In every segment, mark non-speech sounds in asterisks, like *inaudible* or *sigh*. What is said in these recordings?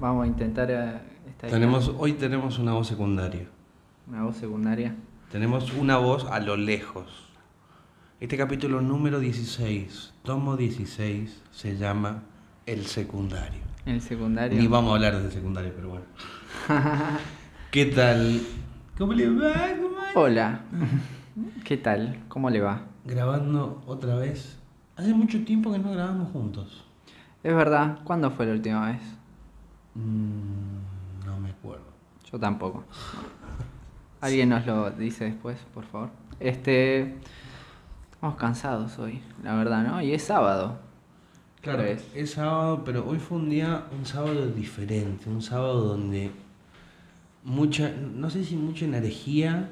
Vamos a intentar. eh, esta idea. Tenemos, hoy tenemos una voz secundaria. Una voz secundaria. Tenemos una voz a lo lejos. Este capítulo número 16, tomo 16, se llama El secundario. El secundario. Ni vamos a hablar del secundario, pero bueno. *laughs* ¿Qué tal? ¿Cómo le va? ¿Cómo va? Hola. ¿Qué tal? ¿Cómo le va? Grabando otra vez. Hace mucho tiempo que no grabamos juntos. Es verdad. ¿Cuándo fue la última vez? Mm, no me acuerdo. Yo tampoco. *laughs* Alguien nos lo dice después, por favor. Este. Estamos cansados hoy, la verdad, ¿no? Y es sábado. Claro, ¿Qué crees? es sábado, pero hoy fue un día, un sábado diferente, un sábado donde mucha, no sé si mucha energía,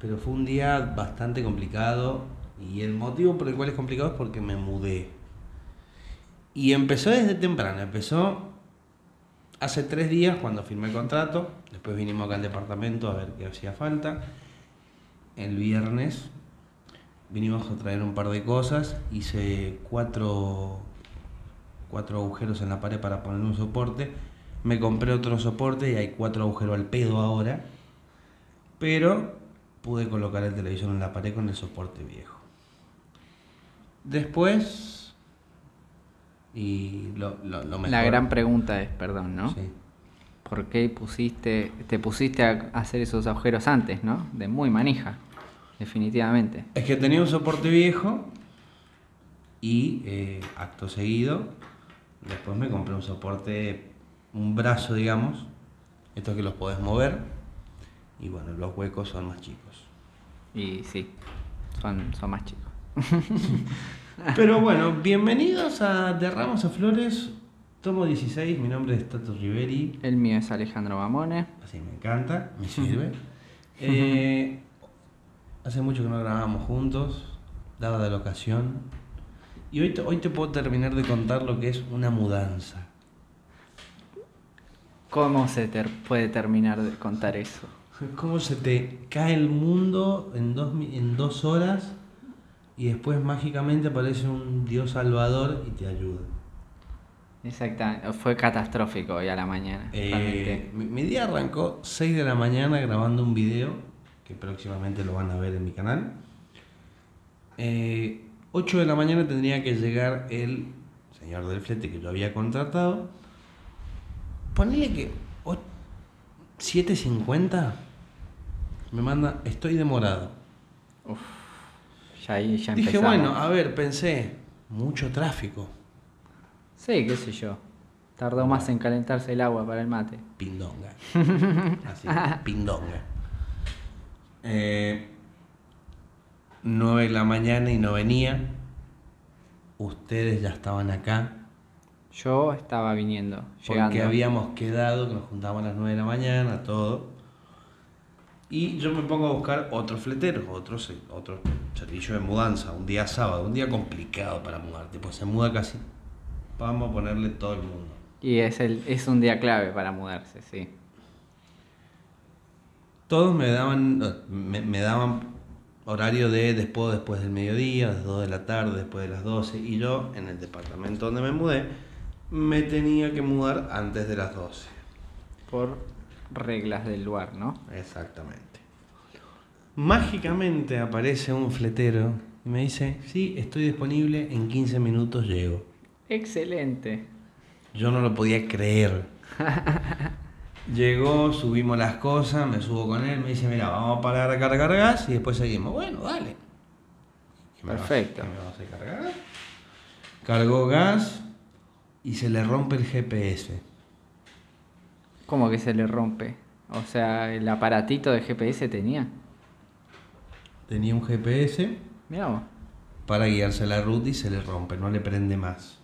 pero fue un día bastante complicado y el motivo por el cual es complicado es porque me mudé. Y empezó desde temprano, empezó hace tres días cuando firmé el contrato, después vinimos acá al departamento a ver qué hacía falta. El viernes vinimos a traer un par de cosas, hice cuatro, cuatro agujeros en la pared para poner un soporte, me compré otro soporte y hay cuatro agujeros al pedo ahora, pero pude colocar el televisor en la pared con el soporte viejo. Después, y lo, lo, lo La mejor- gran pregunta es, perdón, ¿no? Sí. ¿Por qué pusiste, te pusiste a hacer esos agujeros antes, ¿no? De muy manija, definitivamente. Es que tenía un soporte viejo y eh, acto seguido, después me compré un soporte, un brazo, digamos, estos que los podés mover y bueno, los huecos son más chicos. Y sí, son, son más chicos. *laughs* *laughs* Pero bueno, bienvenidos a De Ramos a Flores, tomo 16, mi nombre es Tato Riveri, El mío es Alejandro Mamone. así me encanta, me *laughs* sirve. *laughs* Eh, hace mucho que no grabamos juntos, dada la ocasión. Y hoy te, hoy te puedo terminar de contar lo que es una mudanza. ¿Cómo se ter- puede terminar de contar eso? Cómo se te cae el mundo en dos, en dos horas y después mágicamente aparece un Dios salvador y te ayuda. Exactamente, fue catastrófico hoy a la mañana. Eh, mi, mi día arrancó 6 de la mañana grabando un video que próximamente lo van a ver en mi canal. Eh, 8 de la mañana tendría que llegar el señor del flete que yo había contratado. Ponele que o- 7.50 me manda, estoy demorado. Ya ahí ya Dije, empezamos. bueno, a ver, pensé, mucho tráfico, Sí, qué sé yo. Tardó más en calentarse el agua para el mate. pindonga. *laughs* Así, pindonga. Eh, 9 de la mañana y no venía. Ustedes ya estaban acá. Yo estaba viniendo, llegando. Porque habíamos quedado que nos juntábamos a las 9 de la mañana, todo. Y yo me pongo a buscar otros fleteros, otro, se- otro servicio de mudanza, un día sábado, un día complicado para mudarte, pues se muda casi. Vamos a ponerle todo el mundo. Y es, el, es un día clave para mudarse, sí. Todos me daban, me, me daban horario de después, después del mediodía, de 2 de la tarde, después de las 12. Y yo, en el departamento donde me mudé, me tenía que mudar antes de las 12. Por reglas del lugar, ¿no? Exactamente. Mágicamente aparece un fletero y me dice, sí, estoy disponible, en 15 minutos llego. Excelente. Yo no lo podía creer. *laughs* Llegó, subimos las cosas, me subo con él, me dice, mira, vamos a parar a cargar gas y después seguimos. Bueno, dale. ¿Qué me vas- Perfecto. qué me vas a cargar? Cargó gas y se le rompe el GPS. ¿Cómo que se le rompe? O sea, el aparatito de GPS tenía. Tenía un GPS Mirá vos. para guiarse la ruta y se le rompe, no le prende más.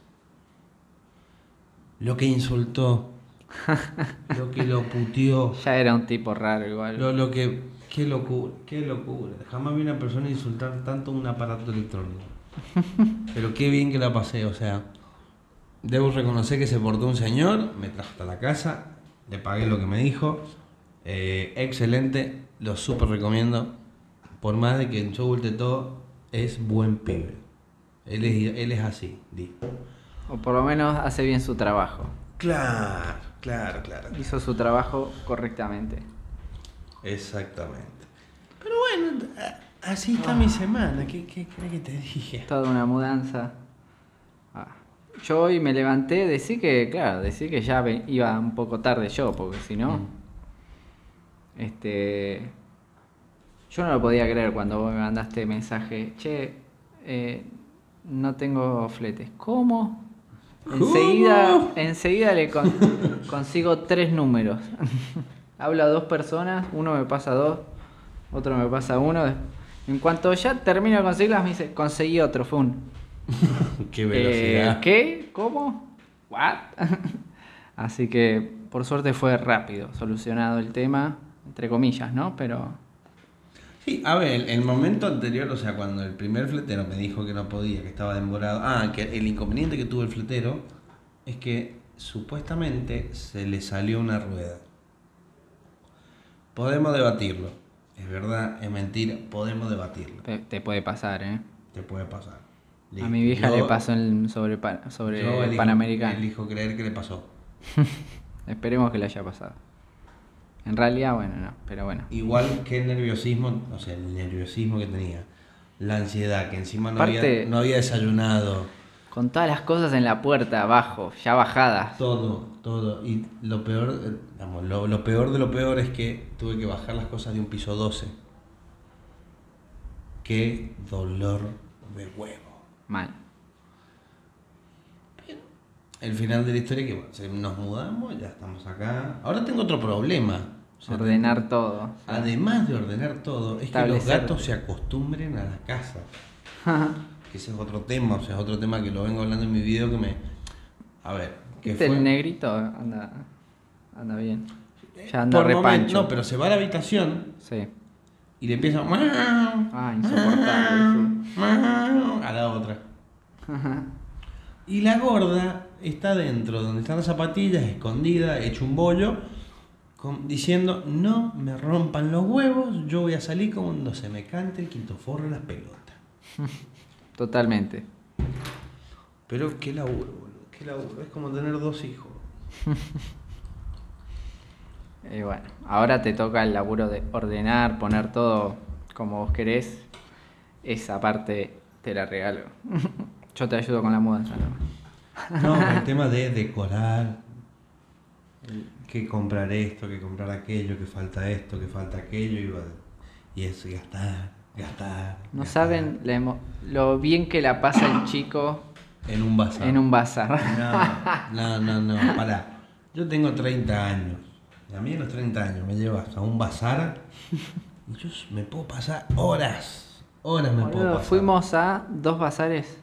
Lo que insultó, *laughs* lo que lo puteó, Ya era un tipo raro igual. lo, lo que... Qué locura, qué locura. Jamás vi una persona insultar tanto un aparato electrónico. *laughs* Pero qué bien que la pasé, o sea, debo reconocer que se portó un señor, me trajo hasta la casa, le pagué lo que me dijo, eh, excelente, lo súper recomiendo, por más de que en de todo es buen pibe. Él es, él es así, di. O por lo menos hace bien su trabajo. Claro, claro, claro. Hizo su trabajo correctamente. Exactamente. Pero bueno, así está mi semana. ¿Qué, qué crees que te dije? Toda una mudanza. Yo hoy me levanté, decí que, claro, decí que ya iba un poco tarde yo, porque si no, Mm. este, yo no lo podía creer cuando vos me mandaste mensaje, che, eh, no tengo fletes. ¿Cómo? Enseguida, enseguida le con- *laughs* consigo tres números. *laughs* Hablo a dos personas, uno me pasa dos, otro me pasa uno. En cuanto ya termino de conseguirlas, me dice, conseguí otro, fue un... *laughs* Qué Eh, velocidad. ¿Qué? ¿Cómo? ¿What? *laughs* Así que por suerte fue rápido, solucionado el tema, entre comillas, ¿no? Pero Sí, a ver, el, el momento anterior, o sea, cuando el primer fletero me dijo que no podía, que estaba demorado. Ah, que el inconveniente que tuvo el fletero es que supuestamente se le salió una rueda. Podemos debatirlo. Es verdad, es mentira, podemos debatirlo. te, te puede pasar, ¿eh? Te puede pasar. A mi vieja le pasó en, sobre, sobre yo elijo- Panamericano. Elijo creer que le pasó. *laughs* Esperemos que le haya pasado. En realidad, bueno, no, pero bueno. Igual que el nerviosismo, o sea, el nerviosismo que tenía. La ansiedad, que encima no, Aparte- había, no había desayunado. Con todas las cosas en la puerta, abajo, ya bajadas. Todo, todo. Y lo peor, eh, vamos, lo, lo peor de lo peor es que tuve que bajar las cosas de un piso 12. Qué dolor de huevo. Mal. El final de la historia que bueno, se- nos mudamos, ya estamos acá. Ahora tengo otro problema. O sea, Ordenar todo. Además de ordenar todo, es que los Establecer. gatos se acostumbren a la casa. Que ese es otro tema, o sea, es otro tema que lo vengo hablando en mi video que me... A ver, que ¿Viste fue... el negrito? Anda, anda bien. Ya anda Por momento- repancho. no, pero se va a la habitación Sí. Y le empieza... Ah, insoportable. A la otra. Y la gorda está dentro, donde están las zapatillas, escondida, hecho un bollo, con- diciendo, no me rompan los huevos, yo voy a salir cuando se me cante el quinto forro en las pelotas. *laughs* Totalmente. Pero qué laburo, boludo, qué laburo. Es como tener dos hijos. *laughs* Y bueno, ahora te toca el laburo de ordenar, poner todo como vos querés. Esa parte te la regalo. *laughs* Yo te ayudo con la mudanza, ¿no? No, *laughs* el tema de decorar, que comprar esto, que comprar aquello, que falta esto, que falta aquello, y, eso, y gastar, gastar. No gastar. saben la emo- lo bien que la pasa el chico En un bazar. en un bazar. No, no, no, no, pará. Yo tengo 30 años. Y a mí a los 30 años me llevas a un bazar y yo me puedo pasar horas. Horas me puedo pasar. fuimos a dos bazares.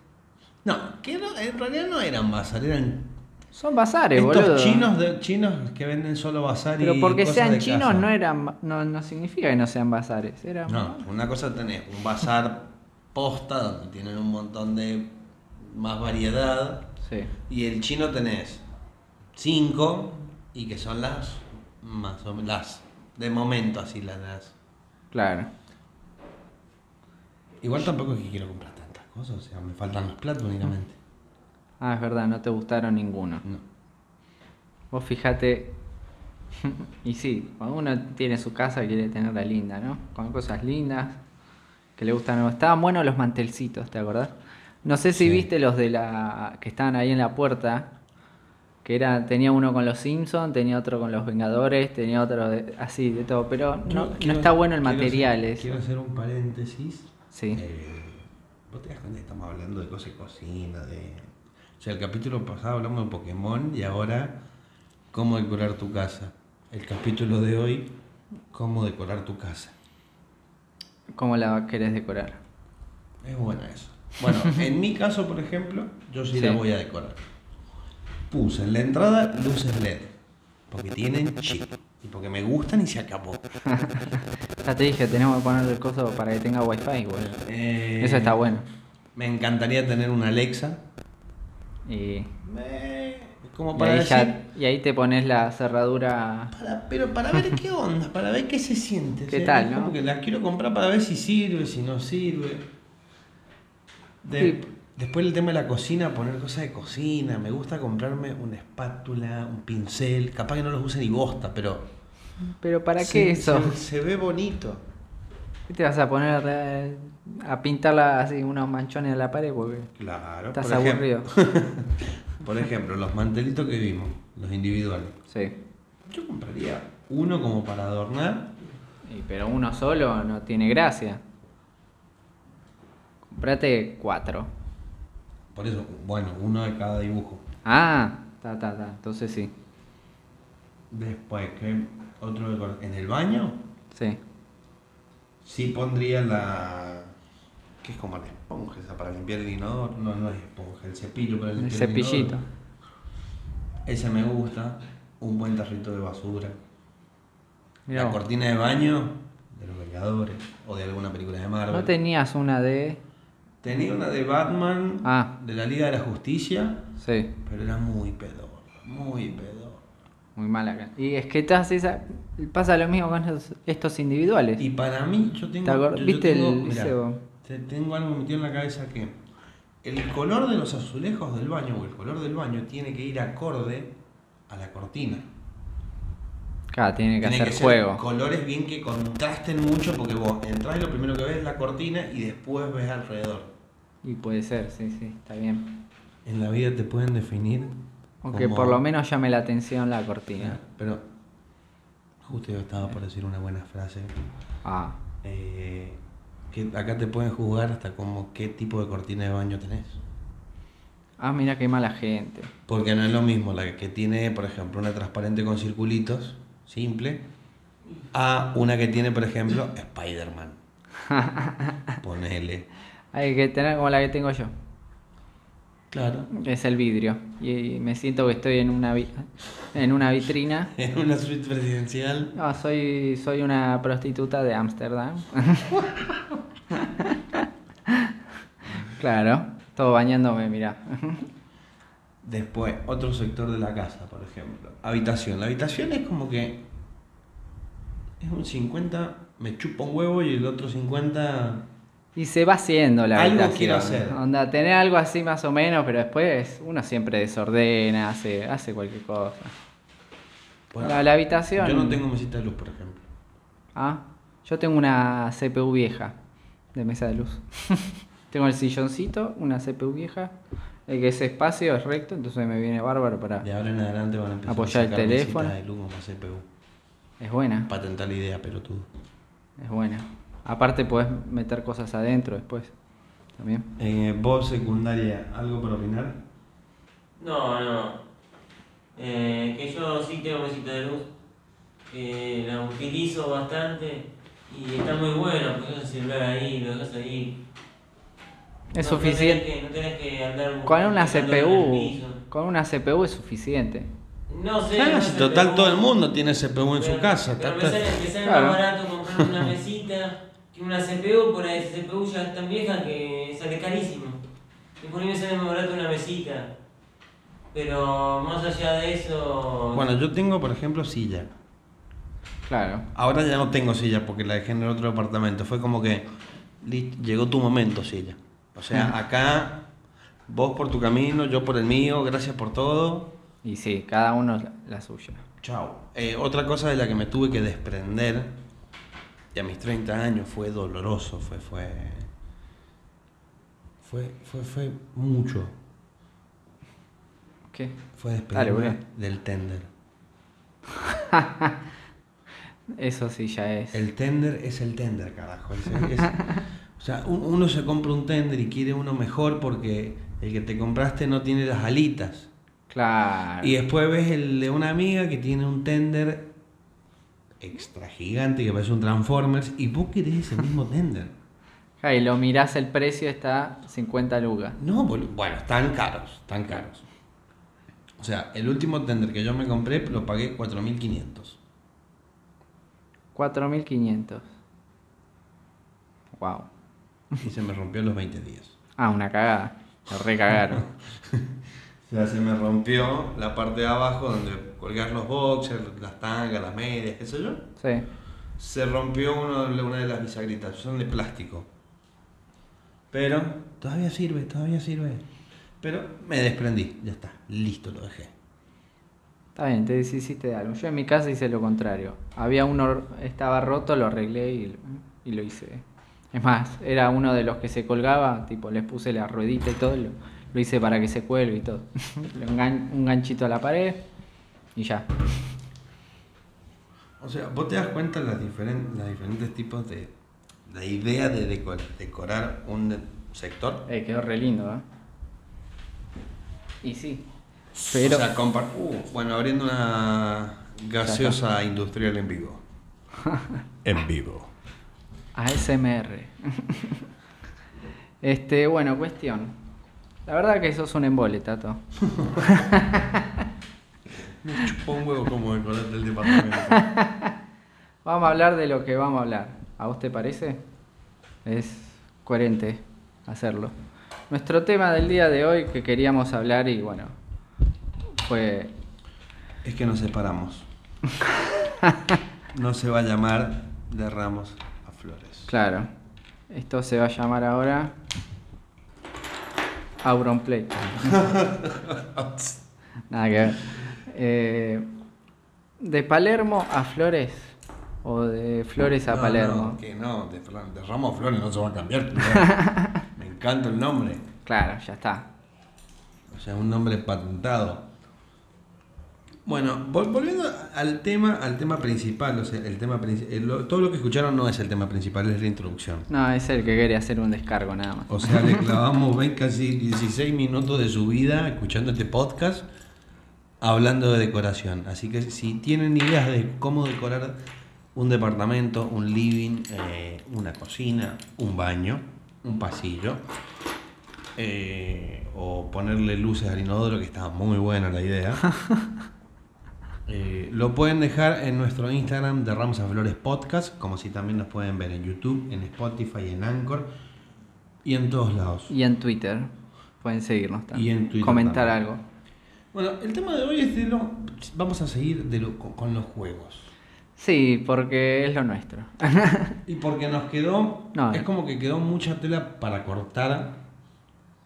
No, que no, en realidad no eran bazar, eran Son bazares, estos boludo. chinos de, chinos que venden solo bazar y Pero porque cosas sean de chinos casa. no eran no, no significa que no sean bazares. Era No, una cosa tenés un bazar posta donde tienen un montón de más variedad Sí. y el chino tenés cinco y que son las más o menos las de momento así las, las- Claro. igual tampoco es que quiero comprar tantas cosas o sea me faltan los platos únicamente Ah, es verdad, no te gustaron ninguno. no Vos fíjate. *laughs* y sí, cuando uno tiene su casa quiere tenerla linda, ¿no? Con cosas lindas. Que le gustan. Estaban buenos los mantelcitos, ¿te acordás? No sé si Sí. viste los de la. que estaban ahí en la puerta. Que era, tenía uno con los Simpsons, tenía otro con los Vengadores, tenía otro de- así de todo. Pero no, Quiero- no está bueno el material hacer- quiero hacer un paréntesis Sí. Eh, vos te das cuenta que estamos hablando de cosas de cocina, de... O sea, el capítulo pasado hablamos de Pokémon y ahora cómo decorar tu casa. El capítulo de hoy, cómo decorar tu casa. ¿Cómo la querés decorar? Es bueno eso. Bueno, en mi caso, por ejemplo, yo sí, la voy a decorar. Puse en la entrada luces LED, porque tienen chip y porque me gustan y se acabó. *laughs* Ya te dije, tenemos que ponerle el coso para que tenga wifi, boludo. Eh, Eso está bueno. Me encantaría tener una Alexa. Y, Eh, como y para ahí decir, ya- y ahí te pones la cerradura. Para- pero para ver qué onda, para ver qué se siente. ¿Qué o sea, tal, no? Como que la quiero comprar para ver si sirve, si no sirve. De- Sí, Después el tema de la cocina, poner cosas de cocina. Me gusta comprarme una espátula, un pincel. Capaz que no los use ni bosta, pero. Pero ¿para se- qué eso? Se, se ve bonito. ¿Qué te vas a poner eh, a pintarla así unos manchones en la pared? Porque Claro. estás por aburrido. *laughs* Por ejemplo, los mantelitos que vimos, los individuales. Sí. Yo compraría uno como para adornar. Y, pero uno solo no tiene gracia. Comprate cuatro. Por eso, bueno, uno de cada dibujo. Ah, ta, ta, ta. Entonces sí. Después, que otro de En el baño, Sí. sí pondría la. ¿Qué es como la esponja esa para limpiar el inodoro? No, no es esponja, el cepillo para El limpiar cepillito. inodoro. Ese me gusta. Un buen tarrito de basura. Mirá la vos. cortina de baño de los Vengadores o de alguna película de Marvel. ¿No tenías una de...? Tenía una de Batman, Ah. de la Liga de la Justicia, Sí. pero era muy pedorra, muy pedorra. Muy mala acá. Y es que estás esa... pasa lo mismo con estos, estos individuales. Y para mí, yo tengo. ¿Te acor- yo- yo viste tengo- el mirá, te- tengo algo metido en la cabeza que el color de los azulejos del baño o el color del baño tiene que ir acorde a la cortina. Claro, tiene que Tiene hacer ser juego. colores bien que contrasten mucho porque vos entras y lo primero que ves es la cortina y después ves alrededor. Y puede ser, sí, sí, está bien. En la vida te pueden definir. Aunque como- por lo menos llame la atención la cortina. Pero justo yo estaba por decir una buena frase. Ah, eh, que acá te pueden juzgar hasta como qué tipo de cortina de baño tenés. ah mira qué mala gente. Porque no es lo mismo la que tiene, por ejemplo, una transparente con circulitos, simple, a una que tiene, por ejemplo, Spider-Man. *laughs* Ponele. Hay que tener como la que tengo yo. Claro. Es el vidrio. Y me siento que estoy en una, en una vitrina. *laughs* En una suite presidencial. No, soy, soy una prostituta de Ámsterdam. *laughs* claro, todo bañándome, mira. Después, otro sector de la casa, por ejemplo. Habitación. La habitación es como que. Es un 50, me chupa un huevo y el otro 50. Y se va haciendo la Algo habitación. quiero hacer. Onda, tener algo así más o menos, pero después uno siempre desordena, hace, hace cualquier cosa. Bueno, la, la habitación. Yo no tengo mesita de luz, por ejemplo. Ah, yo tengo una CPU vieja de mesa de luz. *laughs* tengo el silloncito, una CPU vieja, el que ese espacio es recto, entonces me viene bárbaro para... De ahora en adelante van a empezar Apoyar a el teléfono. mesitas de luz como CPU. Es buena, Patentar la idea, pelotudo. es buena. Aparte puedes meter cosas adentro después. También. Eh, vos, secundaria, ¿algo para opinar? No, no. Eh, que yo sí tengo mesita de luz. que la utilizo bastante y está muy buena, porque el celular ahí, lo dejas ahí. Es No- no tenés suficiente. que- No tenés que andar Con una CPU, con una CPU es suficiente. No sé. Claro, si total todo el mundo tiene CPU en su casa. Pero me está- sale, me sale Claro. más barato comprar una mesita que una CPU, por ahí esa CPU ya es tan vieja que sale carísimo. Y por ahí me sale más barato una mesita. Pero más allá de eso. Bueno, yo tengo, por ejemplo, silla. Claro. Ahora ya no tengo silla porque la dejé en el otro departamento. Fue como que "Listo, llegó tu momento, silla. O sea, acá vos por tu camino, yo por el mío, gracias por todo. Y sí, cada uno la, la suya. Chao. Eh, otra cosa de la que me tuve que desprender, y a mis 30 años fue doloroso, fue, fue, fue, fue, fue mucho. ¿Qué? Fue despedirme del tender. *laughs* Eso sí ya es. El tender es el tender, carajo. Es- es- o sea, un- uno se compra un tender y quiere uno mejor porque el que te compraste no tiene las alitas. Claro. Y después ves el de una amiga que tiene un tender extra gigante que parece un Transformers y vos querés ese mismo tender. Y lo mirás el precio está 50 lucas. No, bueno, están caros, están caros. O sea, el último tender que yo me compré lo pagué 4.500. 4500. Wow. Y se me rompió los 20 días. Ah, una cagada. Lo recagaron. *laughs* O sea, se me rompió la parte de abajo donde colgar los boxers, las tangas, las medias, qué sé yo. sí. Se rompió uno una de las bisagritas, son de plástico. Pero todavía sirve, todavía sirve. Pero me desprendí, ya está, listo, lo dejé. Está bien, te deshiciste de algo. Yo en mi casa hice lo contrario. Había uno, estaba roto, lo arreglé y, y lo hice. Es más, era uno de los que se colgaba, tipo, les puse la ruedita y todo, lo, lo hice para que se cuelgue y todo. *laughs* Un ganchito a la pared y ya. O sea, vos te das cuenta de las diferen- los diferentes tipos de. La idea de deco- decorar un de- sector. Eh, quedó re lindo, ¿eh? Y sí. Pero, O sea, uh, bueno, abriendo una gaseosa industrial en vivo. *laughs* en vivo. ASMR. *laughs* este, bueno, cuestión. La verdad que sos un embole, Tato. *laughs* Me chupó un huevo como decorar del departamento. *laughs* Vamos a hablar de lo que vamos a hablar. ¿A vos te parece? Es coherente hacerlo. Nuestro tema del día de hoy que queríamos hablar y bueno, fue... es que nos separamos. No se va a llamar de ramos a flores. Claro, esto se va a llamar ahora Auronplay. *laughs* Nada que ver. Eh, de Palermo a Flores o de Flores a No, Palermo. No, que no, de, ramos a flores no se va a cambiar. *laughs* Me encanta el nombre. Claro, ya está. O sea, un nombre patentado. Bueno, vol- volviendo al tema, al tema principal, o sea, el tema el- lo- todo lo que escucharon no es el tema principal, es la introducción. No, es el que quería hacer un descargo nada más. O sea, le *laughs* clavamos ven, casi 16 minutos de su vida escuchando este podcast hablando de decoración. Así que si tienen ideas de cómo decorar un departamento, un living, eh, una cocina, un baño, un pasillo, eh, o ponerle luces al inodoro, que está muy buena la idea. *laughs* Eh, lo pueden dejar en nuestro Instagram de Ramos a Flores Podcast, como si también nos pueden ver en YouTube, en Spotify, en Anchor y en todos lados. Y en Twitter. Pueden seguirnos también. Y en Twitter Comentar también. algo. Bueno, el tema de hoy es de lo. Vamos a seguir de lo- con, los juegos. Sí, porque es lo nuestro. *laughs* Y porque nos quedó. No, es no. como que quedó mucha tela para cortar.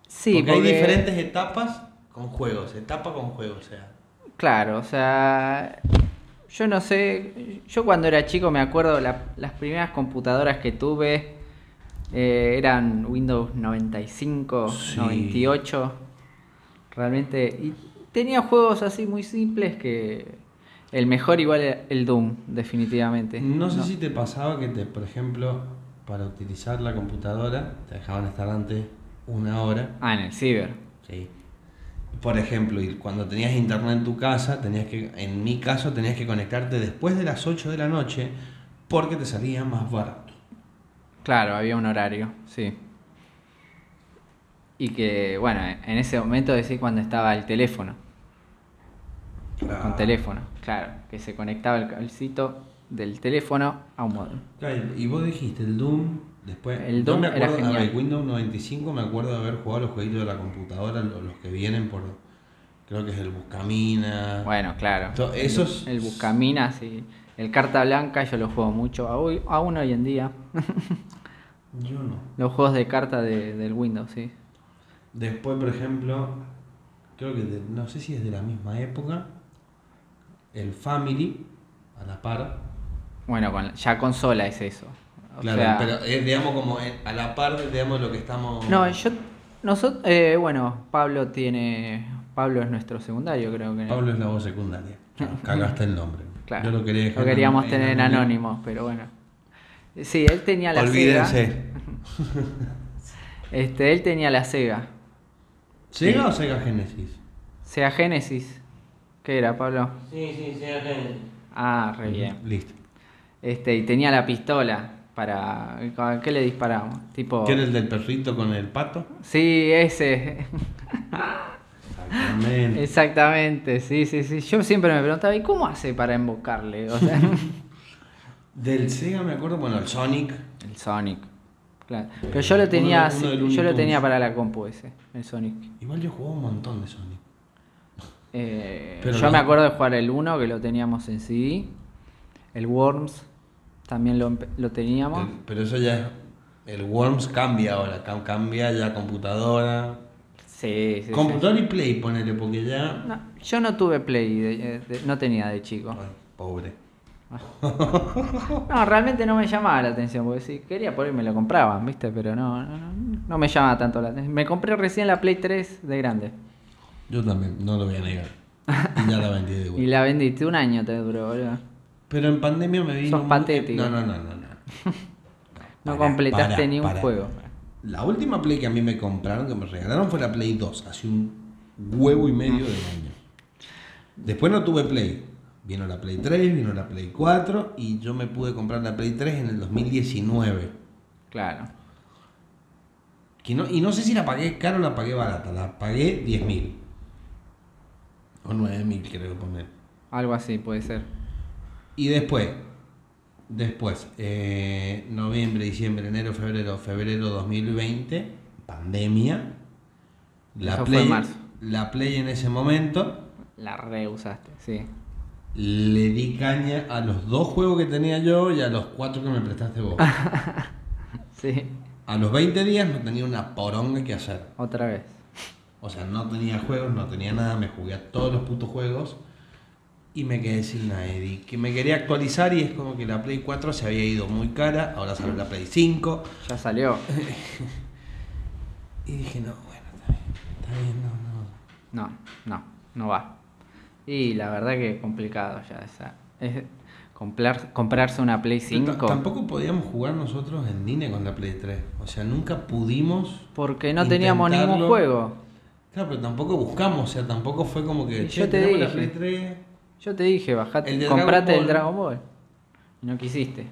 sí, porque, hay diferentes etapas con juegos. Etapa con juegos, o sea. Claro, o sea, yo no sé, yo cuando era chico me acuerdo la- las primeras computadoras que tuve eh, eran Windows 95, Sí. 98, realmente, y tenía juegos así muy simples que el mejor igual era el Doom, definitivamente. No sé si te pasaba que, te, por ejemplo, para utilizar la computadora, te dejaban estar antes una hora. Ah, en el Ciber. Sí. Por ejemplo, cuando tenías internet en tu casa, tenías que, en mi caso, tenías que conectarte después de las 8 de la noche porque te salía más barato. Claro, había un horario, sí. Y que, bueno, en ese momento decís cuando estaba el teléfono. Con teléfono, claro, que se conectaba el cablecito del teléfono a un modem. Claro, y vos dijiste el Doom, después... El Doom me era acuerdo, a genial. ver, Windows 95 me acuerdo de haber jugado los jueguitos de la computadora, lo- los, que vienen por... Creo que es el Buscamina. Bueno, claro. To- el- esos- El, Buscamina, sí. El Carta Blanca yo lo juego mucho, aún, aún hoy en día. *laughs* Yo no. Los juegos de carta de- del Windows, sí. Después, por ejemplo, creo que de- no sé si es de la misma época, el Family, a la par. Bueno, con, ya consola es eso. O Claro, sea, pero es, digamos, como en- a la par, digamos, lo que estamos... No, yo. Nosotros, eh, bueno, Pablo tiene. Pablo es nuestro secundario, creo que. Pablo es la voz secundaria. *laughs* Cagaste el nombre. Claro. Yo lo quería dejar Lo queríamos en- tener en anónimo. pero bueno. Sí, él tenía la Sega. Olvídense. *laughs* Este, él tenía la Sega. ¿Sega o Sega Genesis? Sega Genesis. ¿Qué era, Pablo? Sí, sí, sí, acá. Ah, re bien. Listo. Este, y tenía la pistola para. ¿con ¿Qué le disparamos? Tipo. ¿Quién es el del perrito con el pato? Sí, ese. Exactamente. Exactamente, sí, sí, sí. Yo siempre me preguntaba, ¿y cómo hace para invocarle? O sea, *laughs* Del Sega me acuerdo, bueno, el Sonic. el Sonic. Claro. Pero yo lo tenía, Uno yo lo tenía para la compu ese, el Sonic. Igual yo jugaba un montón de Sonic. Eh, yo no- me acuerdo de jugar el 1 que lo teníamos en CD. El Worms también lo, lo teníamos. Pero, pero eso ya el Worms cambia ahora, cam- cambia ya computadora. Sí, sí. computadora y Play, ponele, porque ya. No, yo no tuve Play, de- de- no tenía de chico. Ay, pobre. No, realmente no me llamaba la atención, porque si quería por ahí me lo compraban, ¿viste? Pero no, no, no, no me llamaba tanto la atención. Me compré recién la Play 3 de grande. Yo también, no lo voy a negar. Y ya la vendí de *laughs* Y vuelta. la vendiste un año, te duró, boludo. Pero en pandemia me vino. Sos muy- patético. No, no, no, no. *laughs* no. No Pará, completaste pará, ni un pará. juego. La última Play que a mí me compraron, que me regalaron, fue la Play 2, hace un huevo y medio de año. Después no tuve Play. Vino la Play 3, vino la Play 4 y yo me pude comprar la Play 3 en el 2019. Claro. Que no- y no sé si la pagué caro o la pagué barata, la pagué 10 mil. O 9 mil creo poner. Algo así puede ser. Y después, después, eh, noviembre, diciembre, enero, febrero, febrero 2020, pandemia. La Eso fue Play, marzo. la Play en ese momento La reusaste, sí. le di caña a los dos juegos que tenía yo y a los cuatro que me prestaste vos. *laughs* Sí, A los 20 días no tenía una poronga que hacer. otra vez. O sea, no tenía juegos, no tenía nada, me jugué a todos los putos juegos y me quedé sin nada. Y que me quería actualizar y es como que la Play 4 se había ido muy cara, ahora sale la Play 5. Ya salió. *laughs* Y dije, no, bueno, está bien, está bien, no, no. No, no, no va. Y la verdad que complicado ya esa. Es comprar, comprarse una Play Pero ta- 5. Tampoco podíamos jugar nosotros en línea con la Play 3. O sea, nunca pudimos. Porque no teníamos ningún juego. Claro, pero tampoco buscamos, o sea, tampoco fue como que. Y "Che, yo te tenemos la dije. Play 3. Yo te dije, bajate, El comprate Dragon el. Dragon Ball. Y no quisiste.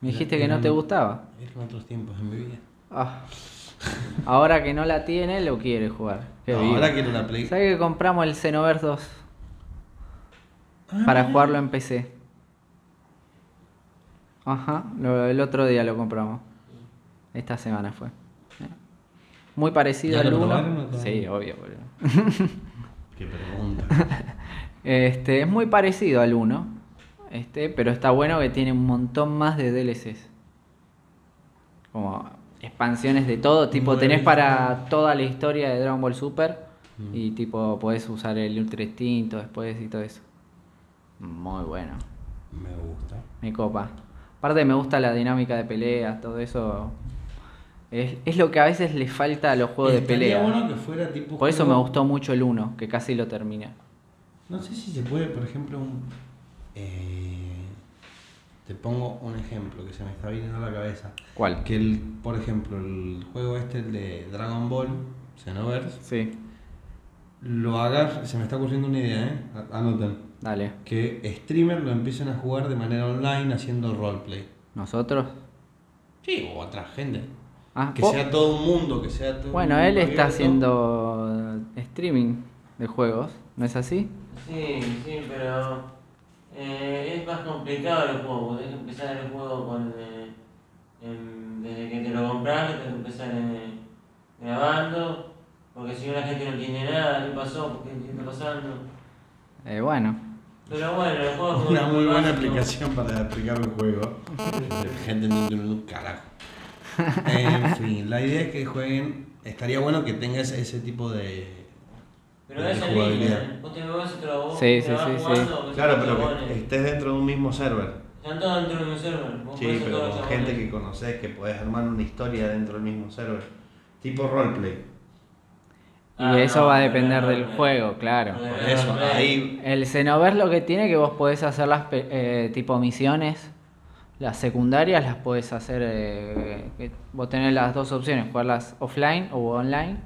Me dijiste que no te gustaba. Eran otros tiempos en mi vida. Ah. Ahora que no la tiene, lo quiere jugar. No, ahora quiero la Play. ¿Sabes que compramos el Xenoverse 2? Para jugarlo en PC. Ajá, lo- el otro día lo compramos. Esta semana fue. Muy parecido ¿Ya al lo 1. probaron o todavía Sí, obvio, boludo. Qué pregunta. *laughs* Este, es muy parecido al 1. Este, pero está bueno que tiene un montón más de DLCs. Como expansiones de todo, tipo tenés para toda la historia de Dragon Ball Super Mm. y tipo podés usar el Ultra Instinto después y todo eso. Muy bueno, Me gusta. me copa. Aparte me gusta la dinámica de peleas, todo eso. Es, es lo que a veces le falta a los juegos de pelea. bueno que fuera tipo. Por eso me gustó mucho el 1, que casi lo terminé. No sé si se puede, por ejemplo, un. eh, te pongo un ejemplo que se me está viniendo a la cabeza. ¿Cuál? Que el, por ejemplo, el juego este, el de Dragon Ball, Xenoverse, Sí, lo hagas, se me está ocurriendo una idea, ¿eh? Anoten. dale. Que streamers lo empiecen a jugar de manera online haciendo roleplay. ¿Nosotros? Sí, o otra gente. Ah, Que vos- sea todo un mundo, que sea todo Bueno, un él mundo está abierto. haciendo streaming de juegos, ¿no es así? Sí, sí, pero eh, es más complicado el juego, porque tenés que empezar el juego con eh, desde que te lo compras, tenés que empezar eh, grabando, porque si no la gente no entiende nada, ¿qué pasó? ¿Qué, qué está pasando? Eh, bueno, Pero bueno, el juego es Una muy buena básico. aplicación para explicar un juego. *laughs* La gente no entiende un carajo. En fin, la idea es que jueguen. Estaría bueno que tenga ese, tipo de. Pero de es jugabilidad. línea, vos te vas y te lo vos Sí, sí, sí, jugando, Claro, pero que estés dentro de un mismo server. Están todos dentro del mismo server. vos Sí, pero con gente que conoces, que podés armar una historia dentro del mismo server. Tipo roleplay. y Ah, eso no, va a depender no, del no. juego, claro. No, Por eso, ahí. El Xenoverse lo que tiene que vos podés hacer las eh, tipo misiones, las secundarias las podés hacer, eh, vos tenés las dos opciones, jugarlas offline o online.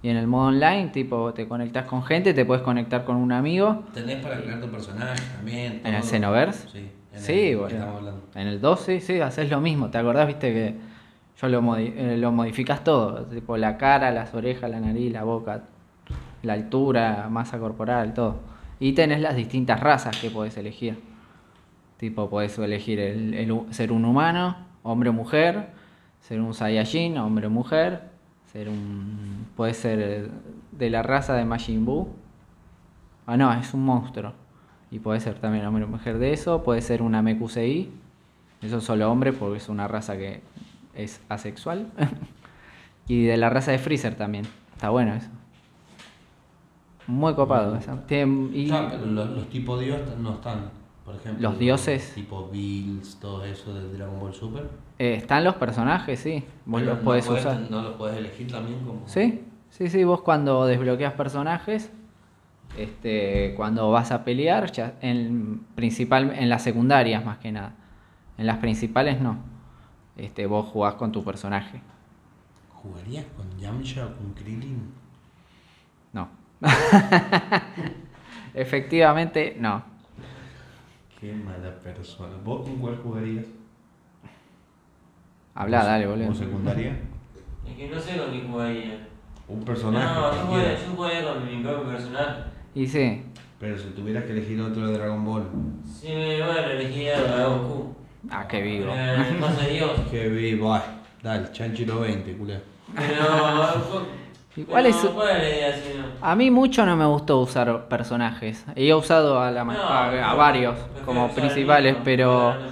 Y en el modo online, tipo, te conectás con gente, te puedes conectar con un amigo. Tenés para crear tu personaje también. ¿En el. Xenoverse? Sí, en Sí, el hablando. En el 2 sí, sí, haces lo mismo. ¿Te acordás, viste, que yo lo, modi- eh, lo modificas todo? Tipo la cara, las orejas, la nariz, la boca, la altura, masa corporal, todo. Y tenés las distintas razas que podés elegir. Tipo, podés elegir el, ser un humano, hombre o mujer, ser un Saiyajin, hombre o mujer, ser un... Puede ser de la raza de Majin Buu. Ah, no, es un monstruo. Y puede ser también hombre o mujer de eso, puede ser una MQCI, Eso es solo hombre porque es una raza que es asexual. *laughs* y de la raza de Freezer también. Está bueno eso. Muy copado. eso. Tiene- y- pero los, los tipos dios no están. Por ejemplo, Los dioses. Tipo Bills, todo eso de Dragon Ball Super. eh, están los personajes, sí. Vos Pero los no podés podés- usar. No los podés elegir también como. Sí, sí, sí. Vos cuando desbloqueas personajes, este, cuando vas a pelear, ya en principal, en las secundarias más que nada. En las principales no. Este, vos jugás con tu personaje. ¿Jugarías con Yamcha o con Krillin? No. *laughs* Efectivamente, no. Qué mala persona. ¿Vos con cuál jugarías? Habla, dale, boludo. ¿O secundaria? Es que no sé con qué jugaría. Un personaje. No, yo jugaría, yo jugaría con mi propio personaje. Y sí, Pero si tuvieras que elegir otro de Dragon Ball. Sí, bueno, elegiría a Goku. ah, qué vivo. Eh, Más de Dios. Que vivo, ay. Dale, Chanchiro 20, culé. Pero. *laughs* Igual pero, es- ¿Cuál es la idea si no? A mí mucho no me gustó usar personajes. He usado a, la, ma- No, a, a varios como principales, mismo, pero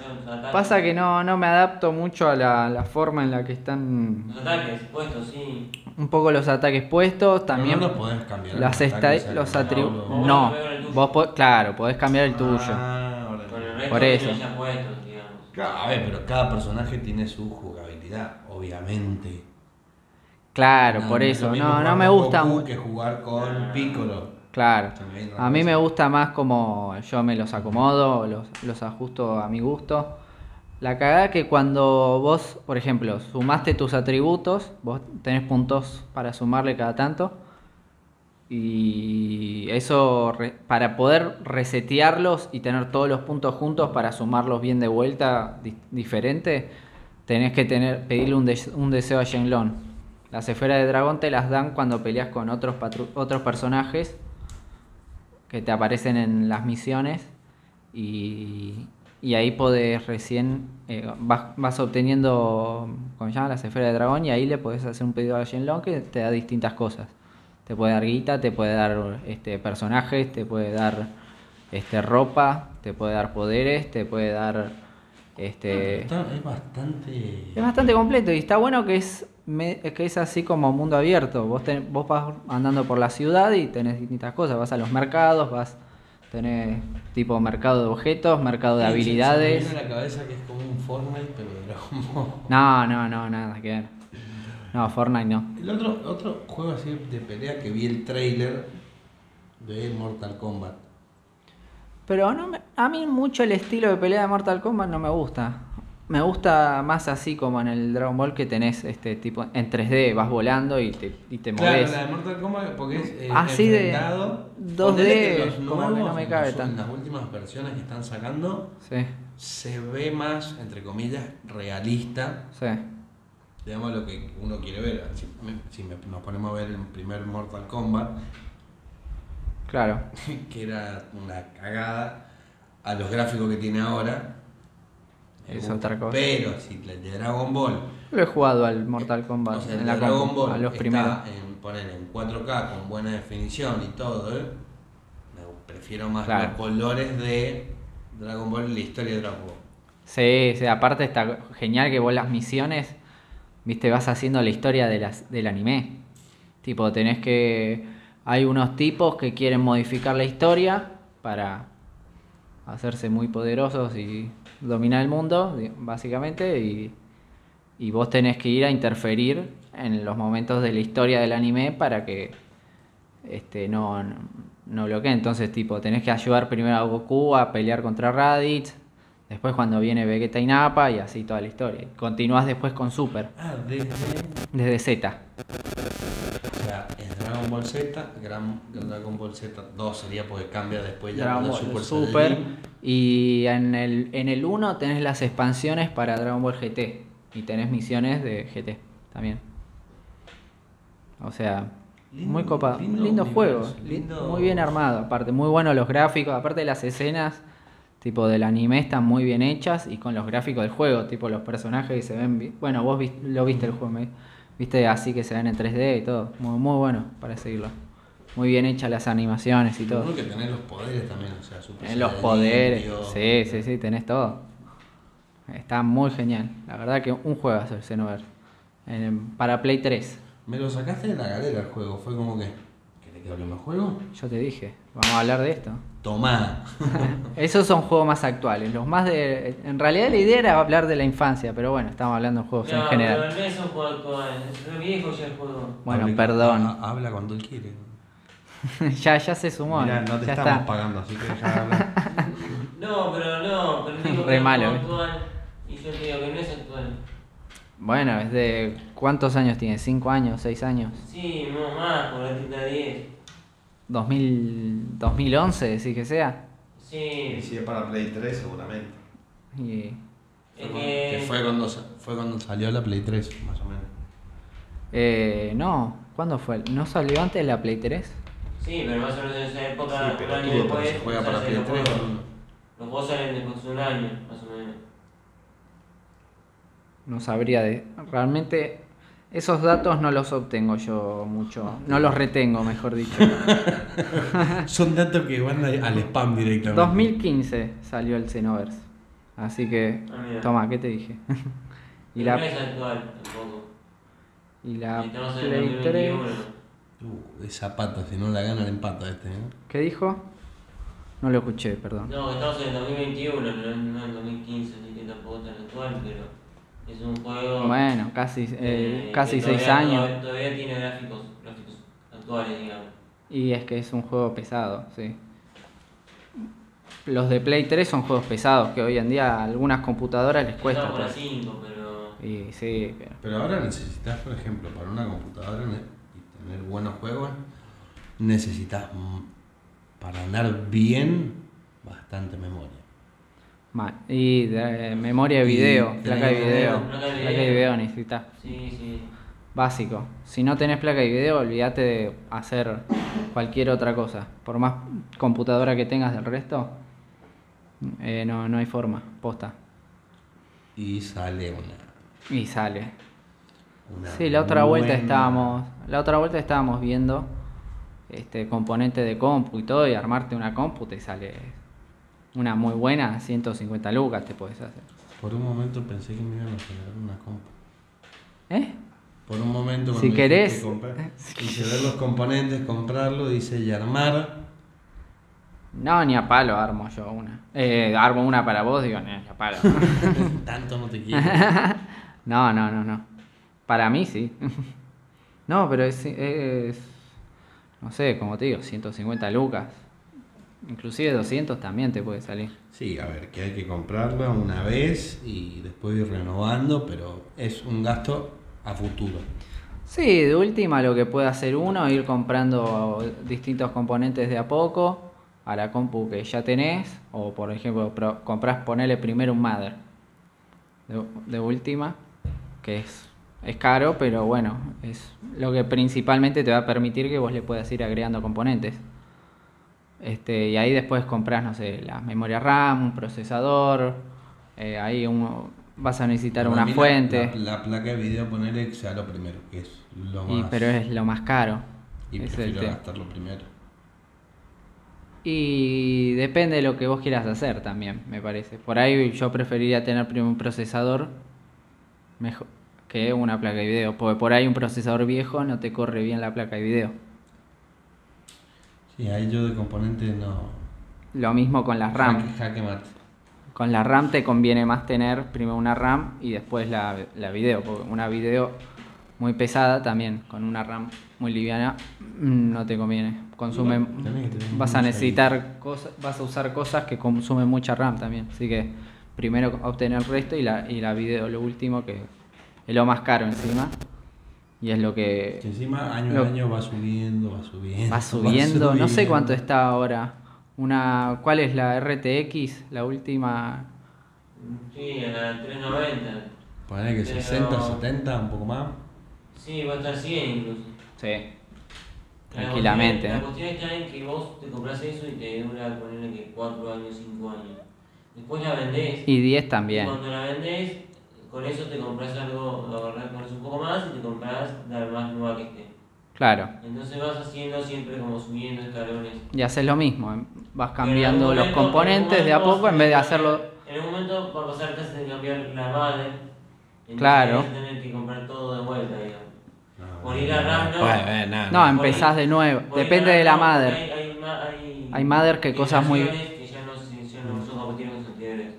pasa que no, no me adapto mucho a la, la forma en la que están Los ataques, puestos, sí. un poco los ataques puestos, también No, no podés cambiar. las los esta- los atributos. no, No, vos po- claro, podés cambiar el tuyo. Ah, ahora Con el Por eso. puestos, digamos. Claro, a ver, pero cada personaje tiene su jugabilidad, obviamente. Claro, No, por es eso. No, no me gusta Goku mu- que jugar con Piccolo. Claro. A mí me gusta más como yo me los acomodo, los, los ajusto a mi gusto. La cagada que cuando vos, por ejemplo, sumaste tus atributos, vos tenés puntos para sumarle cada tanto. Y eso, re- para poder resetearlos y tener todos los puntos juntos para sumarlos bien de vuelta, di- diferente, tenés que tener, pedirle un, des- un deseo a Shenlong. Las esferas de dragón te las dan cuando peleas con otros, patru- otros personajes que te aparecen en las misiones y, y ahí podés recién, eh, vas, vas obteniendo, ¿cómo se llama? Las esferas de dragón y ahí le podés hacer un pedido a Shenlong que te da distintas cosas. Te puede dar guita, te puede dar este, personajes, te puede dar este, ropa, te puede dar poderes, te puede dar... Este, Está- es bastante. es bastante completo y está bueno que es, me- que es así como mundo abierto. Vos, ten- vos vas andando por la ciudad y tenés distintas cosas. Vas a los mercados, vas tenés tipo mercado de objetos, mercado de Sí, habilidades. Se me viene a la cabeza que es como un Fortnite, pero Ball. *laughs* No, no, no, nada que ver. No, Fortnite no. El otro, otro juego así de pelea que vi el trailer de Mortal Kombat. Pero no me- a mí mucho el estilo de pelea de Mortal Kombat no me gusta. Me gusta más así como en el Dragon Ball que tenés este tipo en 3D, vas volando y te, y te Claro, moves. la de Mortal Kombat porque es eh, Así de enfrentado. 2D, Ponele que los como que no me cabe tanto. Las últimas versiones que están sacando Sí, se ve más, entre comillas, realista. sí. Digamos lo que uno quiere ver. Si, me- si me- nos ponemos a ver el primer Mortal Kombat, Claro. *laughs* que era una cagada a los gráficos que tiene ahora. Es otra cosa. Pero si el de Dragon Ball, Lo he jugado al Mortal Kombat o sea, el en de la Dragon Ball a los está primeros. en poner en 4K con buena definición y todo, ¿eh? Prefiero más Claro. los colores de Dragon Ball, la historia de Dragon Ball. Sí, sí, aparte está genial que vos las misiones, viste, vas haciendo la historia de las, del anime. Tipo, tenés que... Hay unos tipos que quieren modificar la historia para hacerse muy poderosos y dominar el mundo, básicamente, y, y vos tenés que ir a interferir en los momentos de la historia del anime para que este, no, no, no bloquee. Entonces, tipo, tenés que ayudar primero a Goku a pelear contra Raditz, después cuando viene Vegeta y Nappa y así toda la historia. Continúas después con Super, Ah, desde. desde Z. O sea, es Dragon Ball Z, Gran, Dragon Ball Z 2 sería porque cambia después ya Dragon Ball Super, Super, Saiyajin. Y en el, en el 1 tenés las expansiones para Dragon Ball GT y tenés misiones de GT también. O sea, Lindo- muy copado. lindo Lindo, juego, lindo- muy bien armado, aparte, muy buenos los gráficos, aparte de las escenas tipo del anime están muy bien hechas y con los gráficos del juego, tipo los personajes que se ven, bueno, vos lo viste el juego, me- viste así que se ven en 3D y todo, muy, muy bueno para seguirlo. Muy bien hechas las animaciones y todo. Uno que tener los poderes también, o sea, Super Tenés los poderes. Sí, sí, sí, tenés todo. Está muy genial. La verdad que un juego el Xenoverse. En- para Play 3. Me lo sacaste de la galera el juego, fue como que. ¿Querés que hablemos juego? Yo te dije, vamos a hablar de esto. Tomá. *laughs* Esos son juegos más actuales. Los más de. En realidad la idea era hablar de la infancia, pero bueno, estamos hablando de juegos en No, general. pero no es un juego actual, es re viejo ya el juego. Bueno, Hable- perdón. ha- Habla cuando él quiere. *laughs* ya, ya se sumó. Mirá, no te ya estamos está. pagando, así que ya *laughs* habla. No, pero no, pero digo que Re es malo, juego eh. actual y yo te digo que no es actual. Bueno, es de. ¿Cuántos años tiene? ¿5 años? ¿6 años? Sí, no más, por la tinta 10. ¿2000, ¿2011 decís que sea? Sí, Y si es para Play 3, seguramente. Y- es Que que. fue cuando, fue cuando salió la Play 3, más o menos. eh, no, ¿cuándo fue? ¿No salió antes de la Play 3? Sí, pero más o menos en esa época, Sí, un año todo después, se juega se para Play los 3. juegos. Los juegos salen después de un año, más o menos. No sabría de. Realmente. Esos datos no los obtengo yo mucho. No los retengo, mejor dicho. *laughs* Son datos que van al spam directamente. 2015 salió el Xenoverse. Así que. Ah. Toma, ¿qué te dije? *laughs* y la, actual y la Play 3. 2021. Uh, de zapata, si no la gana, la empata este, ¿eh? ¿Qué dijo? No lo escuché, perdón. No, estamos en el 2021, no, no en 2015, así que tampoco tan actual, pero es un juego. Bueno, casi, eh, eh, casi que 6 todavía- años. Todavía, todavía tiene gráficos, gráficos actuales, digamos. Y es que es un juego pesado, sí. Los de Play 3 son juegos pesados que hoy en día a algunas computadoras les cuesta. Estamos por la pues. 5, pero. Y sí, pero- Pero ahora necesitas, por ejemplo, para una computadora tener buenos juegos, necesitas, mm, para andar bien, bastante memoria. Y de, eh, memoria de video, placa de video. placa de Placa de video. video necesitas. Sí, sí. Básico. Si no tenés placa de video, olvídate de hacer cualquier otra cosa. Por más computadora que tengas del resto, eh, no, no hay forma. Posta. Y sale una. Y sale. Una Sí, la otra vuelta estábamos, la otra vuelta estábamos viendo este componente de compu y todo y armarte una compu te sale una muy buena, 150 lucas te puedes hacer. Por un momento pensé que me iban a generar una compu. ¿Eh? Por un momento Si cuando querés. comprar- *laughs* Quise ver los componentes, comprarlo, dice y armar. No, ni a palo armo yo una. Eh, armo una para vos, digo, ni a palo. *laughs* Tanto no te quiero. *laughs* no, no, no, no. Para mí sí. *laughs* no, pero es, es, no sé, como te digo, 150 lucas. Inclusive 200 también te puede salir. Sí, a ver, que hay que comprarla una vez y después ir renovando, pero es un gasto a futuro. Sí, de última lo que puede hacer uno, ir comprando distintos componentes de a poco a la compu que ya tenés, o por ejemplo, comprás, ponerle primero un mother de, de última, que es, es caro, pero bueno, es lo que principalmente te va a permitir que vos le puedas ir agregando componentes. Este, y ahí después compras, no sé, la memoria RAM, un procesador, eh, ahí vas a necesitar una fuente. La, la placa de video ponerle sea lo primero, que es lo más. Y, pero es lo más caro. y es prefiero gastarlo primero. Y depende de lo que vos quieras hacer también, me parece. Por ahí yo preferiría tener primero un procesador mejor que una placa de video, porque por ahí un procesador viejo no te corre bien la placa de video. Sí, ahí yo de componente no. Lo mismo con las RAM. Jaque, jaque mate. Con la RAM te conviene más tener primero una RAM y después la, la video, porque una video muy pesada también, con una RAM muy liviana, mm, no te conviene. Consume, Tenés vas a necesitar cosas, vas a usar cosas que consumen mucha RAM también. Así que primero obtener el resto y la, y la video lo último, que es lo más caro encima. Y es lo que Que encima año Lo- a año va subiendo, va subiendo. va *laughs* subiendo. No sé cuánto está ahora. Una, ¿Cuál es la RTX? La última. Sí, a la 390. Poner que Pero- 60, 70, un poco más. Sí, va a estar 100 incluso. Sí. La Tranquilamente. cuestión- La ¿eh? cuestión está en que vos te compras eso y te dura ponerle que 4 años, 5 años. Después la vendés. Y 10 Y también. cuando la vendés, con eso te compras algo, agarrás con eso un poco más y te compras la más nueva que esté. Claro. Entonces vas haciendo siempre como subiendo escalones. Y haces lo mismo. ¿eh? Vas cambiando los componentes en de a poco en vez de hacerlo. En un momento va a pasar que de cambiar la madre. Entonces Claro. vas a tener que comprar todo de vuelta, digamos. No, Por ir a RAM, no. Eh, empezás de nuevo. Depende de la madre. Hay, hay, ma- hay, Hay madre que cosas muy- generaciones Que ya no, se- ya no son compatibles con sus anteriores.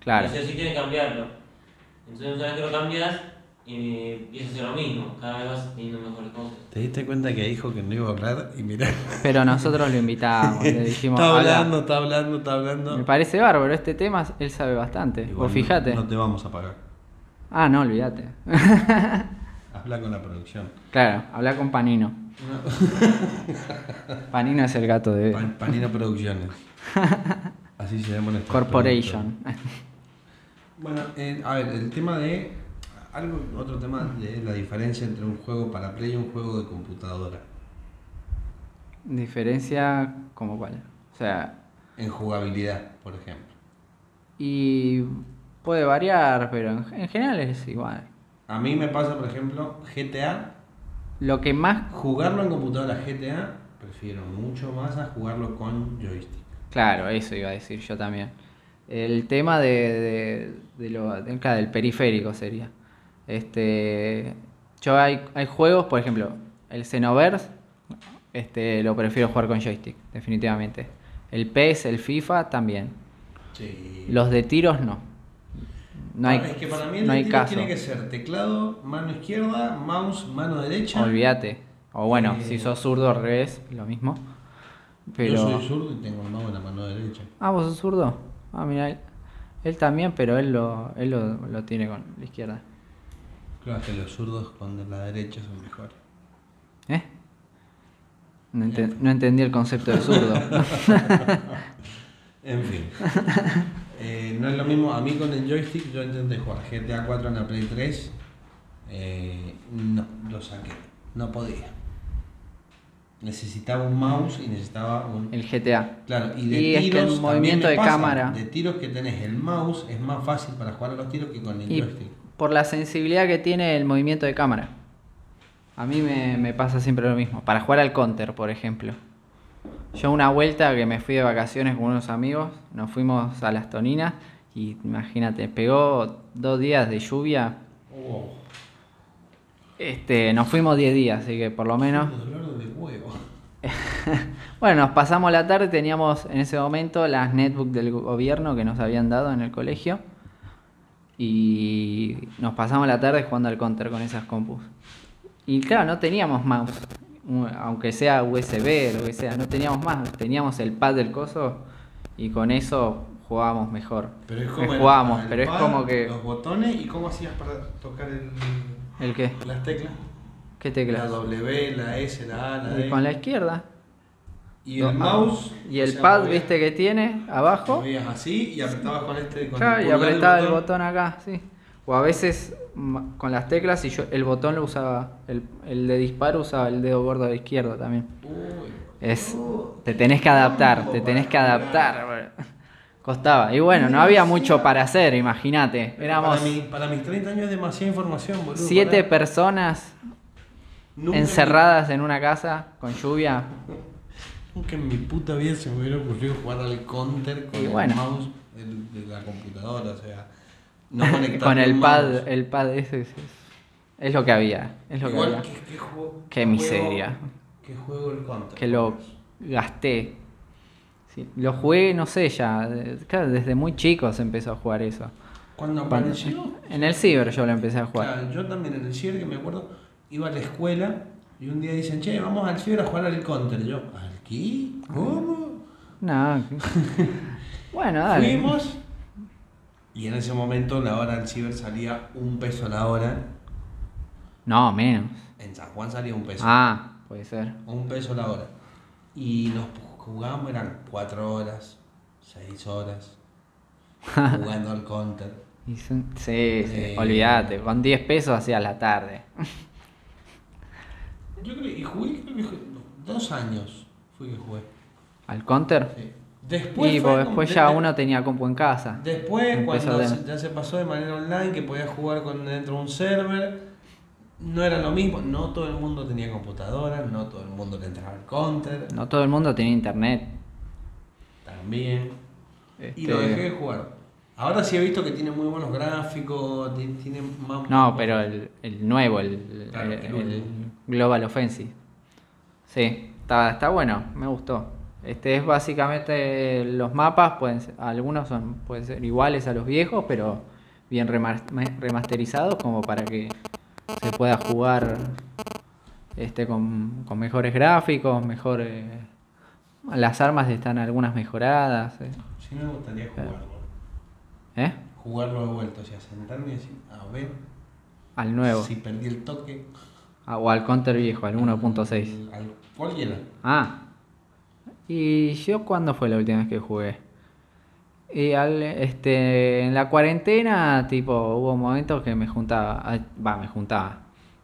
Claro. Entonces sí tienen que cambiarlo. Entonces una vez que lo cambias, y empieza a ser lo mismo. Cada vez vas teniendo mejores cosas. ¿Te diste cuenta que dijo que no iba a hablar? Y mirá. Pero nosotros lo invitamos, le dijimos. *laughs* Está "Habla". hablando, está hablando, está hablando. Me parece bárbaro, este tema él sabe bastante. Igual no- fíjate. No, te vamos a pagar. Ah, no, olvídate. *laughs* Habla con la producción. claro, habla con Panino. *laughs* Panino es el gato de Pan- Panino Producciones. Así se llama nuestro Corporation. Bueno, eh, a ver, el tema de. Algo, otro tema de la diferencia entre un juego para Play y un juego de computadora. Diferencia como cuál. O sea, En jugabilidad, por ejemplo. y puede variar, pero en, en general es igual. A mí me pasa, por ejemplo, GTA. Lo que más, Jugarlo en computadora GTA, prefiero mucho más a jugarlo con joystick. claro, eso iba a decir yo también. El tema de, de, de lo, de- claro, del periférico sería. Este, yo hay, hay juegos, por ejemplo, el Xenoverse, este, lo prefiero jugar con joystick, definitivamente. El PES, el FIFA también. Sí. Los de tiros no. No hay, es que para mí el no de hay tiro caso. tiene que ser teclado, mano izquierda, mouse, mano derecha. Olvídate. O bueno, Eh, si sos zurdo al revés, lo mismo. Pero... Yo soy zurdo y tengo el mouse en la mano derecha. Ah, vos sos zurdo. Ah, mira, él, él también, pero él lo, él lo, lo tiene con la izquierda. Claro, que los zurdos con la derecha son mejores. ¿Eh? No, ente- no entendí el concepto de zurdo. *laughs* En fin. Eh, no es lo mismo, a mí con el joystick yo intenté jugar GTA 4 en la Play 3. eh, no, lo saqué. No podía. Necesitaba un mouse y necesitaba un... el GTA. Claro, y de Y es que el tiros también movimiento de pasa. cámara- De tiros que tenés el mouse es más fácil para jugar a los tiros que con el Y joystick. por la sensibilidad que tiene el movimiento de cámara. A mí me, me pasa siempre lo mismo. Para jugar al counter, por ejemplo. Yo una vuelta que me fui de vacaciones con unos amigos, nos fuimos a las Toninas y imagínate, pegó dos días de lluvia. Oh, Este, nos fuimos 10 días, así que por lo menos. Huevo. *laughs* Bueno, nos pasamos la tarde, teníamos en ese momento las netbooks del gobierno que nos habían dado en el colegio. Y nos pasamos la tarde jugando al counter con esas compus. Y claro, no teníamos mouse, aunque sea USB, lo que sea, no teníamos más, teníamos el pad del coso y con eso jugábamos mejor. Pero es Eh, como el- jugábamos, el pero es como que Los botones y cómo hacías para tocar el, ¿El qué? las teclas. ¿Qué La teclas? W, la S, la A, la D. Y con la izquierda. Y el mouse. Y o el sea, pad, movías- viste que tiene abajo. Movías así y apretabas con este. Con Claro, el y pulgar apretaba el botón acá, sí. O a veces ma- con las teclas y yo el botón lo usaba, el, el de disparo usaba el dedo gordo de izquierdo también. Uy, Es, te tenés que adaptar, te tenés que adaptar. *laughs* Costaba. Y bueno, no había mucho para hacer, imagínate. Éramos Para, mi- para mis 30 años es demasiada información, boludo. siete pará. personas Nunca mi- encerradas en una casa con lluvia. Nunca en mi puta vida se me hubiera ocurrido jugar al counter con Y el bueno. mouse del- de la computadora, o sea, no *laughs* conectar con el pad, mouse. el pad ese es, es lo que había. Es lo que Igual había. que, que juego- Qué miseria. Que juego el counter. que lo gasté. Sí, lo jugué, no sé, ya. de- Claro, desde muy chico se empezó a jugar eso. Cuando- apareció, en el ciber yo lo empecé a jugar. Claro, yo también en el ciber, que me acuerdo, iba a la escuela y un día dicen, che, vamos al ciber a jugar al counter. Y yo, ¿al qué? ¿Cómo? No. *laughs* bueno, dale. Fuimos y en ese momento la hora del ciber salía un peso la hora. No, menos. En San Juan salía un peso. Ah, puede ser. Un peso la hora. Y nos jugábamos, eran cuatro horas, seis horas, *laughs* jugando al counter. Sí, sí, Eh. olvídate. Con 10 pesos hacía la tarde. Yo creo, y jugué, creo que jugué dos años fui que jugué. ¿Al counter? Sí. Después y pues, después ya uno tenía compu en casa. Después, cuando se- ya se pasó de manera online, que podías jugar con dentro de un server, no era lo mismo. No todo el mundo tenía computadora, no todo el mundo le entraba al counter, No todo el mundo tenía internet. también. Y Este, lo dejé de jugar. Ahora sí he visto que tiene muy buenos gráficos, ti- tiene más... No, pero el, el nuevo, el, Claro, el- el el último. Global Offensive. Sí, está, está bueno, me gustó. Este es básicamente los mapas, pueden ser- algunos son, pueden ser iguales a los viejos, pero bien remas- remasterizados como para que se pueda jugar este con, con mejores gráficos, mejor eh, las armas están algunas mejoradas, eh. Sí me gustaría jugarlo. ¿Eh? Jugarlo de vuelta, o sea, sentarme y decir, a ver Al nuevo, si perdí el toque. Ah, o al counter viejo, al 1.6. Al, al- cualquiera. Ah. ¿Y yo cuándo fue la última vez que jugué? Y al, este, en la cuarentena, tipo, hubo momentos que me juntaba, ah, va, me juntaba.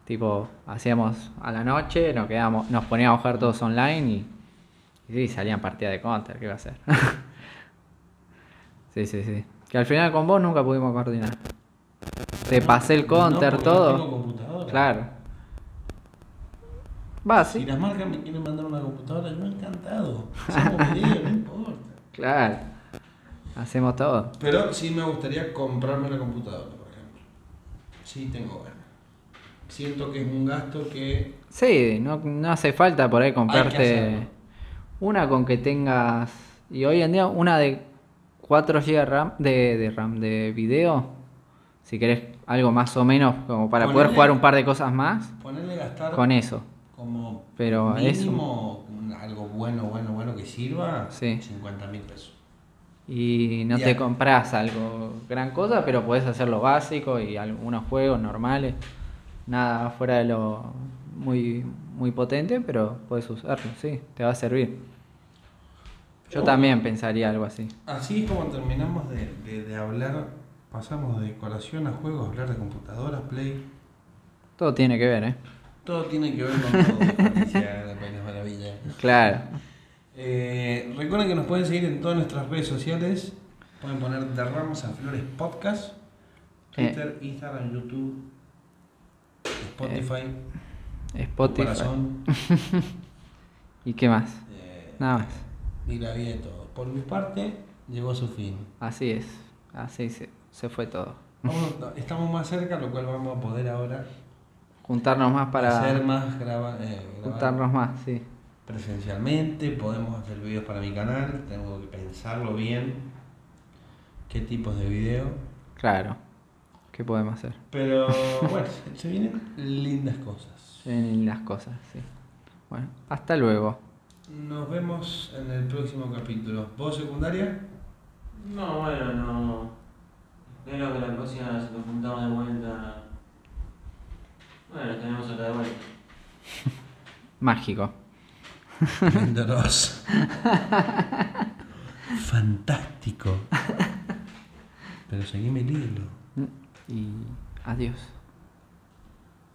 Tipo, hacíamos a la noche, nos quedábamos, nos poníamos a jugar todos online y, y sí, salían partidas de counter, ¿qué iba a hacer? *laughs* sí, sí, sí. Que al final con vos nunca pudimos coordinar. Te pasé el counter, No, todo. No tengo computadora. Claro. Va, Si las marcas me quieren mandar una computadora, yo encantado. *laughs* Hacemos video, no importa. Claro. Hacemos todo. Pero sí me gustaría comprarme la computadora, por ejemplo. Sí tengo ganas. Siento que es un gasto que... Sí, no, no hace falta por ahí comprarte una con que tengas. Y hoy en día una de 4 GB de RAM, de, de RAM de video. Si querés algo más o menos como para poder jugar un par de cosas más, Ponerle gastar con eso. Como Pero mínimo un- algo bueno, bueno, bueno que sirva, Sí. 50 mil pesos. Y no te compras algo gran cosa, pero podés hacer lo básico y algunos juegos normales. Nada fuera de lo muy, muy potente, pero puedes usarlo, sí, te va a servir. Yo Oh. también pensaría algo así. Así es como terminamos de, de- de hablar, pasamos de decoración a juegos, hablar de computadoras, play. Todo tiene que ver, ¿eh? Todo tiene que ver con todo, *laughs* Patricia, la País Maravilla. Claro. Eh, recuerden que nos pueden seguir en todas nuestras redes sociales. Pueden poner de Ramos a Flores Podcast, Twitter, Instagram, YouTube, Spotify, Spotify. Corazón. *laughs* ¿Y qué más? eh, Nada más. y la vida de todo. Por mi parte, llegó a su fin. Así es. Así se, se fue todo. Vamos- estamos más cerca, lo cual vamos a poder ahora Juntarnos más para hacer más graba, eh, grabar juntarnos más, sí. presencialmente. Podemos hacer videos para mi canal. Tengo que pensarlo bien. ¿Qué tipos de video? Claro. ¿Qué podemos hacer? Pero *laughs* bueno, se vienen lindas cosas. En las cosas, sí. Bueno, hasta luego. Nos vemos en el próximo capítulo. ¿Vos secundaria? No, bueno, no. Espero que la próxima vez que nos juntamos de vuelta. Bueno, tenemos otra de vuelta. Mágico. Mendoros. *laughs* Fantástico. *laughs* Pero seguime el hilo. Y adiós.